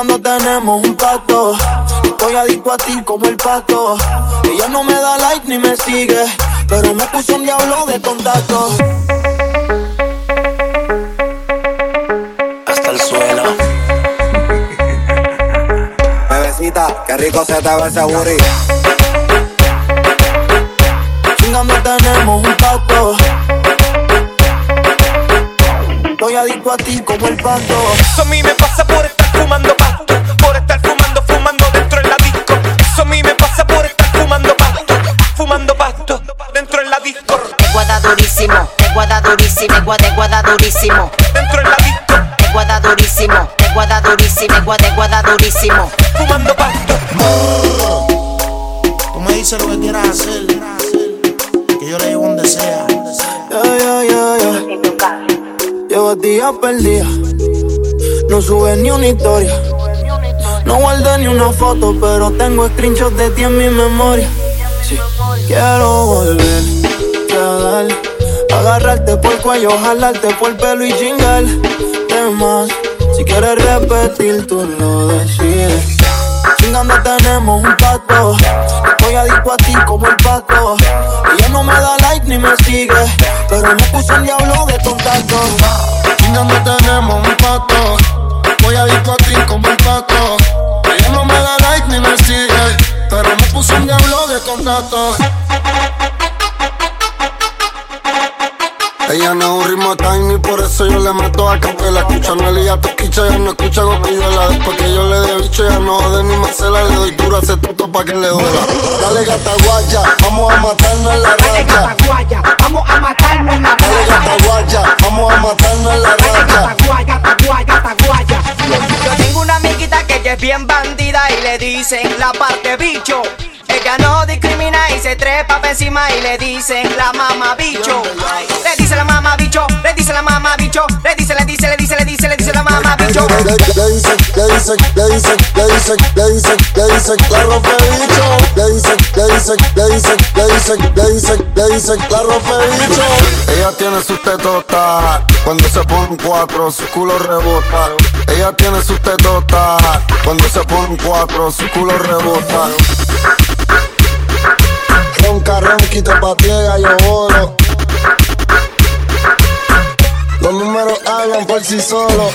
Chingando tenemos un pacto. Estoy adicto a ti como el pato. Ella no me da like ni me sigue. Pero me puso un diablo de contacto. Hasta el suelo. Bebecita, qué rico se te ve ese booty. Chingando tenemos un pacto. Estoy adicto a ti como el pato. Eso a mí me pasa por estar fumando pasto. Durísimo, te guada durísimo, te guada, te guada durísimo. Dentro de la disco. Te guada durísimo, te guada durísimo, te guada, guada durísimo. Fumando pasto. Tú me dices lo que quieras hacer, que yo le llevo donde sea. Yeah, yeah, yeah, yeah. Llevo días perdida. No sube ni una historia. No guardé ni una foto, pero tengo screenshots de ti en mi memoria. Sí, quiero volver dar, agarrarte por el cuello, jalarte por el pelo y chingar. más, si quieres repetir, tú lo decides. Chingando tenemos un pacto. Estoy adicto a ti como el pato. Ella no me da like ni me sigue. Pero me puso un diablo de contacto. Chingando tenemos un pacto. Voy adicto a ti como el pato. Ella no me da like ni me sigue. Pero me puso un diablo de contacto. Ella no es un ritmo tiny, por eso yo le meto a capela. Escucha Nelly te escucha, ya no escucha la Después que yo le dé bicho, ya no jode ni Marcela. Le doy duro a ese tuto pa' que le duela. Dale gata guaya, vamos a matarnos en la Dale gata guaya, vamos a matarnos en la Dale raya. gata guaya, vamos a matarnos en la Dale racha. gata guaya, gata guaya, gata guaya. Yo tengo una amiguita que ella es bien bandida y le dicen la parte bicho. Ella no discrimina y se trepa pa' encima y le dicen la mamá bicho. Rompe bicho. Ella tiene sus tetotas, cuando se pone un cuatro, su culo rebota. Ella tiene sus tetotas, cuando se pone un cuatro, su culo rebota. Ronca, ronquito, patiega, yo oro. Los números hablan por sí solos.